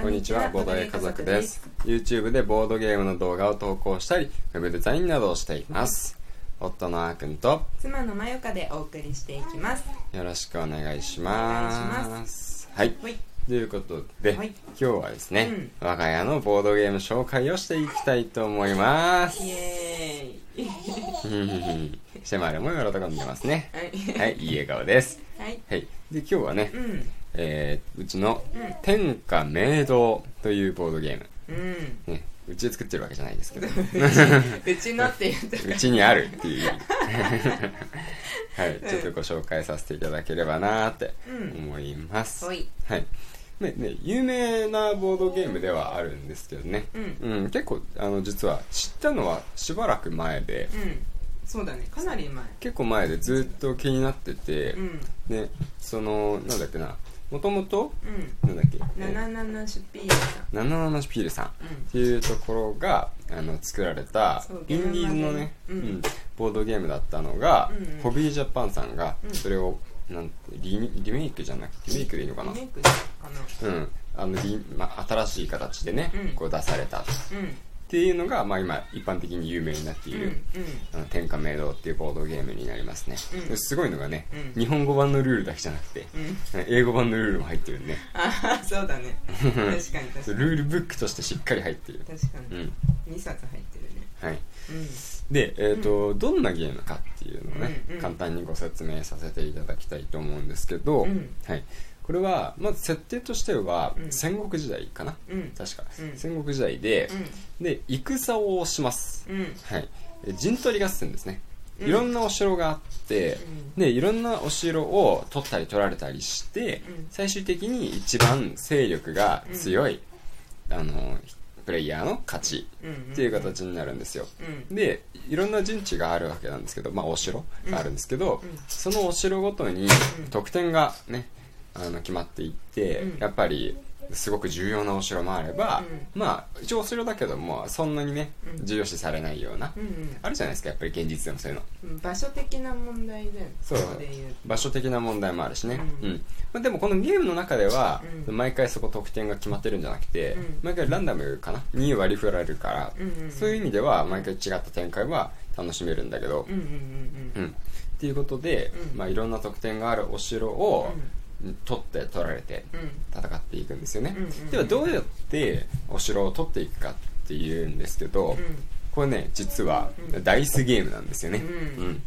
こんにちは、ボードゲー家族です。YouTube でボードゲームの動画を投稿したり、ウェブデザインなどをしています。夫のあーくんと妻のまよかでお送りしていきます。よろしくお願いします。はい。はい。ということで、はい、今日はですね、うん、我が家のボードゲーム紹介をしていきたいと思います。イエーイ。シェマルも喜ん。でますね。はい、はい、いい笑顔です。はい。はい、で、今日はね、うん、えー、うちの天下明堂というボードゲーム。うん。ね、うちで作ってるわけじゃないですけど。うちのって言ったうちにあるっていう。はい、ちょっとご紹介させていただければなって思います。はい。はい。ねね、有名なボードゲームではあるんですけどね、うん、うん、結構あの実は知ったのはしばらく前で、うん、そうだね。かなり前。結構前でずっと気になってて、うん、ねそのなんだっけなもともと、なんだっけ？77シュピールさん。77シュピールさん。っていうところがあの作られたインディーズのね、うん、ボードゲームだったのが、ホビージャパンさんがそれをなんリリメイクじゃなくてリメイクでいいのかな？リメイクかな。うん。あのリ、まあ、新しい形でね、こう出された、っていうのが、まあ、今一般的に有名になっている、うんあの天下明堂っていうボードゲームになりますね、うん、すごいのがね、うん、日本語版のルールだけじゃなくて、英語版のルールも入ってるねああそうだね。確かに確かに。ルールブックとしてしっかり入ってる。確かに、うん、2冊入ってるね。はい、で、えーとどんなゲームかっていうのをね、簡単にご説明させていただきたいと思うんですけど、はいこれはまず設定としては戦国時代かな、うん、確か、うん、戦国時代で、うん、で戦をします、はい、陣取り合戦ですね。いろんなお城があって、でいろんなお城を取ったり取られたりして、最終的に一番勢力が強い、あのプレイヤーの勝ちっていう形になるんですよ、でいろんな陣地があるわけなんですけど、まあ、お城があるんですけど、そのお城ごとに得点がねあの決まっていって、うん、やっぱりすごく重要なお城もあれば、うん、まあ一応お城だけどもそんなにね、重要視されないような、うんうん、あるじゃないですかやっぱり現実でもそういうの、場所的な問題でそう。場所的な問題もあるしね、うん。まあ、でもこのゲームの中では、毎回そこ得点が決まってるんじゃなくて、毎回ランダムかな？に割り振られるから、そういう意味では毎回違った展開は楽しめるんだけど、うんっていうことで、まあ、いろんな得点があるお城を、取って取られて戦っていくんですよね、ではどうやってお城を取っていくかっていうんですけど、これね実はダイスゲームなんですよね、うん。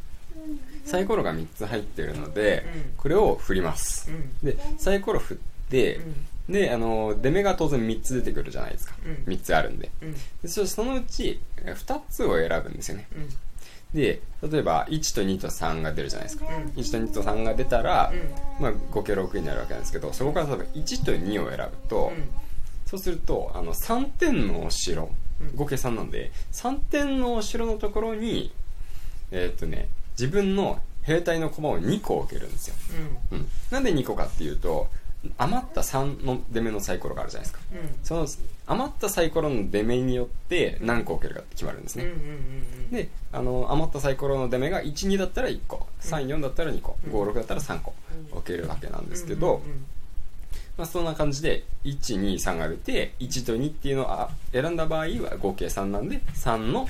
サイコロが3つ入ってるので、これを振ります、でサイコロ振って、であの出目が当然3つ出てくるじゃないですか、3つあるんで,、でそのうち2つを選ぶんですよね、で例えば1と2と3が出るじゃないですか、うん、1と2と3が出たら、うん、まあ、合計6になるわけなんですけどそこから例えば1と2を選ぶと、うん、そうするとあの3点のお城合計3なんで3点のお城のところにえー、っとね自分の兵隊の駒を2個置けるんですよ、うん。なんで2個かっていうと余った3の出目のサイコロがあるじゃないですか、うん、その余ったサイコロの出目によって何個置けるかって決まるんですね、であの余ったサイコロの出目が12だったら1個。34だったら2個。56だったら3個置けるわけなんですけど、まあ、そんな感じで123が出て1と2っていうのを選んだ場合は合計3なんで3の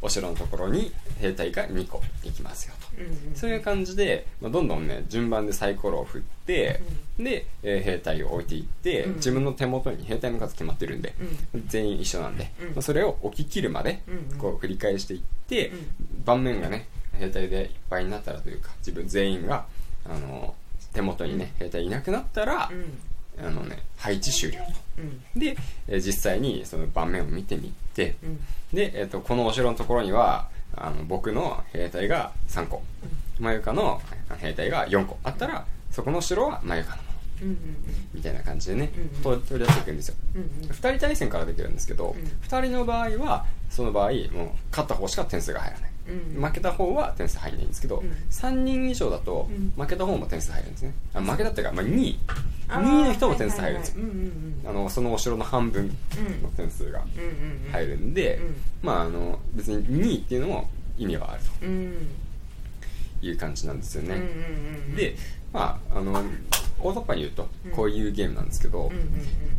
お城のところに兵隊が2個行きますよと、うんうん、そういう感じで、まあ、どんどんね順番でサイコロを振って、うん、で、えー、兵隊を置いていって、うん、自分の手元に兵隊の数決まってるんで、うん、全員一緒なんで、まあ、それを置き切るまでこう繰り返していって、盤面がね兵隊でいっぱいになったらというか自分全員があの手元にね兵隊いなくなったら、あのね配置終了と、うん、で、えー、実際にその盤面を見てみて、うん、で、えーと、このお城のところにはあの僕の兵隊が3個。まゆかの兵隊が4個。あったらそこの城はまゆかのもの。うんうんうん、みたいな感じでね、うんうん、取り出していくんですよ、うんうん、2人対戦からできるんですけど、うん、2人の場合はその場合もう勝った方しか点数が入らない。うん、負けた方は点数入らないんですけど、うん、3人以上だと負けた方も点数入るんですね。あ負けたっていうか、まあ、2位2位の人も点数入るんですよ、あのそのお城の半分の点数が入るんで、まああの別に2位っていうのも意味はあるという感じなんですよね、でまああの大雑把に言うとこういうゲームなんですけど、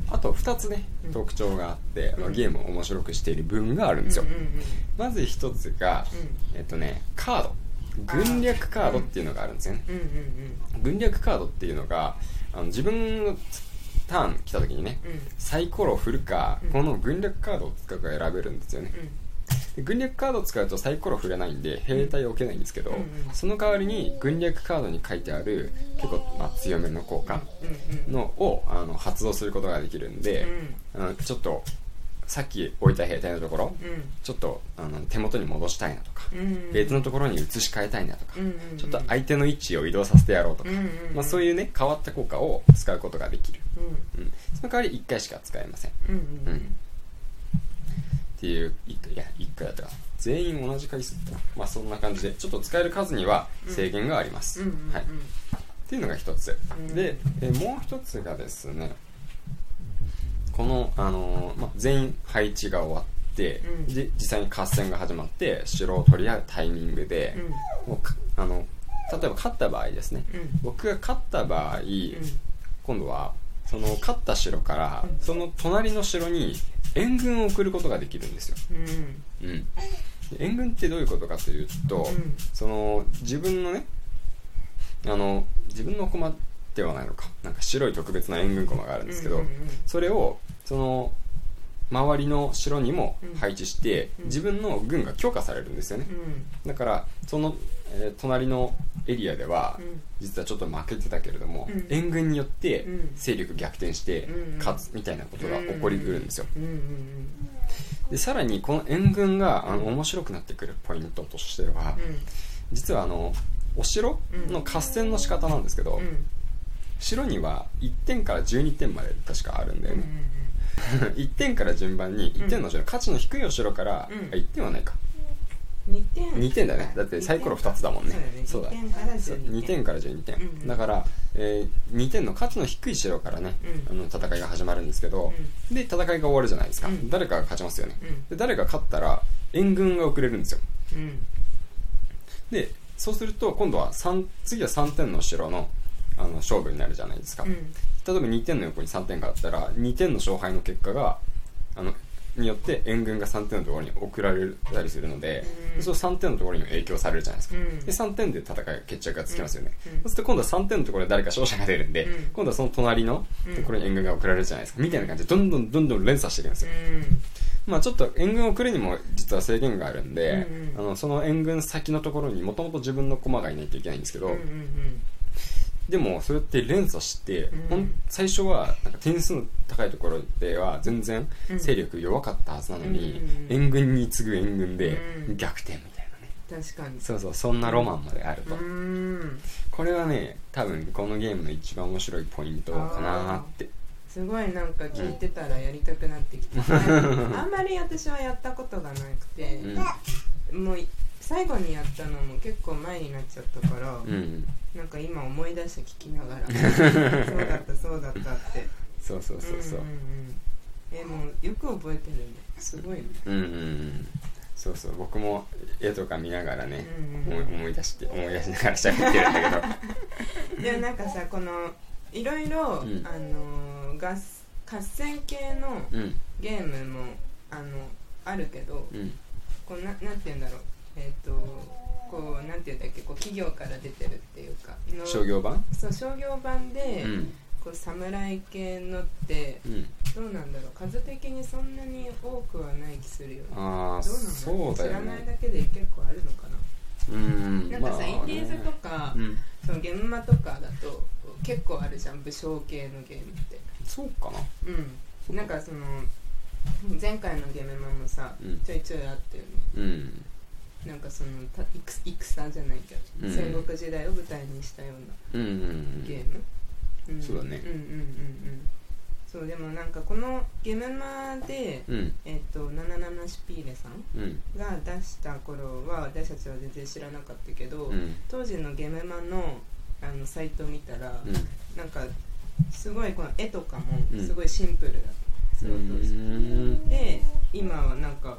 あと2 2つねうん。特徴があって、まあうん。ゲームを面白くしている分があるんですよ、まず1つが、えっとねカード軍略カードっていうのがあるんですよね、うんうんうん。軍略カードっていうのがあの自分のターン来た時にねうん。サイコロを振るか、うん。この軍略カードを使うか選べるんですよね。で軍略カードを使うとサイコロ振れないんで兵隊を置けないんですけど、うんうん。その代わりに軍略カードに書いてある結構、まあ、強めの効果うんのをあの発動することができるんで、あのちょっとさっき置いた兵隊のところうん。ちょっとあの手元に戻したいなとか、うん。うん別のところに移し替えたいなとか、うんうんうん。ちょっと相手の位置を移動させてやろうとか、うんうんうん。まあ、そういうね変わった効果を使うことができる、うん。うん、その代わり1回しか使えません。うんうんうん。っていういや1回だったかな。全員同じ回数だったな。まあそんな感じで。ちょっと使える数には制限があります、うんうんうんはい、っていうのが一つ、うん。でえもう一つがですねこの、あのーまあ、全員配置が終わって、うん。で実際に合戦が始まって城を取り合うタイミングで、もうかあの例えば勝った場合ですね。うん。うん僕が勝った場合、うん。今度はその勝った城からうん。その隣の城に援軍を送ることができるんですよ、うん。援軍ってどういうことかというと、うん。その自分のねあの自分の駒ではないのか。なんか白い特別な援軍駒があるんですけど、それをその周りの城にも配置して、うん。自分の軍が強化されるんですよね、だからその、えー隣のエリアでは、うん。実はちょっと負けてたけれども、うん。援軍によってうん。勢力逆転してうん勝つみたいなことが起こりうるんですよ、でさらにこの援軍があの面白くなってくるポイントとしては、実はあのお城の合戦の仕方なんですけど、城には1点から12点まで確かあるんだようんね、1点から順番に1点の城、価値の低いお城から、うん。あ1点はないか。2点。2点だね。だってサイコロ2つだもんね。そうだね。そうだ。2点からそう12 2点から12点、うんだから、えー2点の価値の低い城からね、うん。あの戦いが始まるんですけど、で戦いが終わるじゃないですか、うん。誰かが勝ちますよね、うん。で誰が勝ったら援軍が送れるんですよ。うん。でそうすると今度は3次は3点の城のあの勝負になるじゃないですか、うん。例えば2点の横に3点があったら2点の勝敗の結果があのによって援軍が3点のところに送られたりするので、うん。そう3点のところにも影響されるじゃないですか、うん。で3点で戦いが決着がつきますよね、うん。そうすると今度は3点のところで誰か勝者が出るんで、うん。今度はその隣のところに援軍が送られるじゃないですか、みたいな感じでどんどんどんどん連鎖していくんですよ、まあちょっと援軍を送るにも実は制限があるんで、あのその援軍先のところにもともと自分の駒がいないといけないんですけど、でもそれって連鎖して、うん。最初はなんか点数の高いところでは全然うん。勢力弱かったはずなのに、うん援軍に次ぐ援軍でうん。逆転みたいなね、確かに。そうそうそんなロマンまであると、うん。これはね多分このゲームの一番面白いポイントかなって。すごいなんか聞いてたらやりたくなってきた、あんまり私はやったことがなくて、もう最後にやったのも結構前になっちゃったから、うん、うん、なんか今思い出して聞きながら。そうだったそうだったって。そうそうそうそう。んんん。えもうよく覚えてるね。すごいね。うんうんうん。そうそう。僕も絵とか見ながらね、うんうん思い思い出して思い出しながら喋ってるんだけど。でもなんかさこのいろいろ、うん。あのー合合戦系のうん。ゲームもあのあるけどうん。こうななんて言うんだろうえっ、とこうなんて言うんだっけこう企業から出てるっていうかの商業版？そう商業版で、うん。こう侍系のってうん。どうなんだろう数的にそんなに多くはない気するよね。ああそうだよ知らないねだけで結構あるのかな。うんなんかさ、まあね。インディーズとか、うん。その現場とかだと結構あるじゃん武将系のゲームって。そうかな。うん。なんかその前回のゲームマもさ、うん。ちょいちょいあったよね。うんなんかそのた戦戦じゃないけど、うん。戦国時代を舞台にしたようなうんうんゲーム、ん。そうだね。うんうんうんうん。そうでもなんかこのゲームマで、うん。えっ、と77シュピーレさんうん。が出した頃は私たちは全然知らなかったけど、うん。当時のゲームマのあのサイトを見たら、うん。なんかすごいこの絵とかもうんすごいシンプルだった、そので今はなんか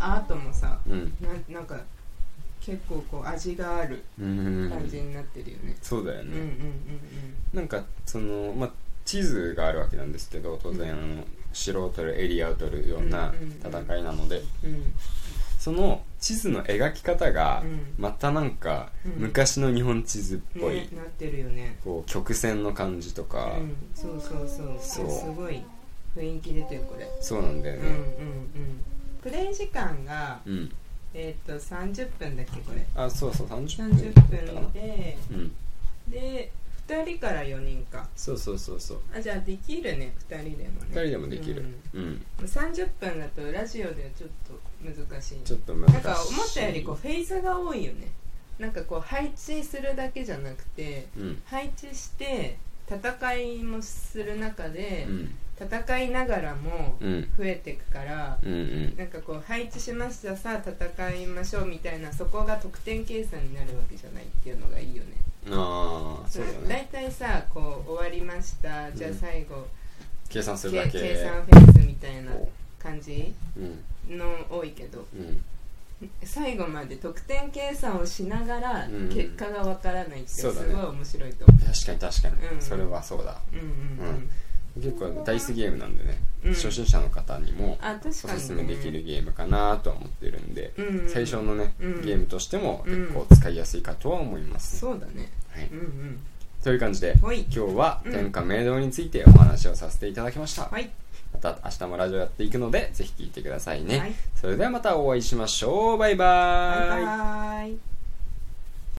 アートもさうん。ななんか結構こう味があるうん。感じになってるよね、そうだようん、うんうんねなんかそのまあ地図があるわけなんですけど当然、あの城を取るエリアを取るような戦いなので、うん。その地図の描き方がうん。またなんかうん。昔の日本地図っぽい、ねなってるよね。こう曲線の感じとか、うん。そうそうそう。そう。すごい雰囲気出てるこれ。そうなんだようんうんうん。ねプレイ時間がうん、えっと30分だっけこれ。あそうそう30分。30だったかな分でうん。で2人から4人か。そうそうそうそう。あじゃあできるね2人でもね。2人でもできる。うん。うん、30分だとラジオではちょっと難しいちょっと難しい。なんか思ったよりこうフェイスが多いよね。なんかこう配置するだけじゃなくてうん。配置して戦いもする中でうん。戦いながらもうん。増えていくからうんうん。なんかこう配置しましたさあ戦いましょうみたいなそこが得点計算になるわけじゃないっていうのがいいよね。ああそうだね。大体さこう終わりましたじゃあ最後、計算するけだけ。計算フェイスみたいなこ感じううん。の多いけど。うん最後まで得点計算をしながらうん。結果がわからないってすごい面白いと思確かに確かに、うん。それはそうだ。う。うんうん。うん。結構ダイスゲームなんでね、うん。初心者の方にもおすすめできるゲームかなとは思ってるんで、うんうん最初のね、うん。ゲームとしてもうん。結構使いやすいかとは思います、そうだね。はい。うんうん。という感じで今日はうん。天下明堂についてお話をさせていただきました、はい。また明日もラジオやっていくのでぜひ聞いてくださいね、はい。それではまたお会いしましょう。バイバーバイバイ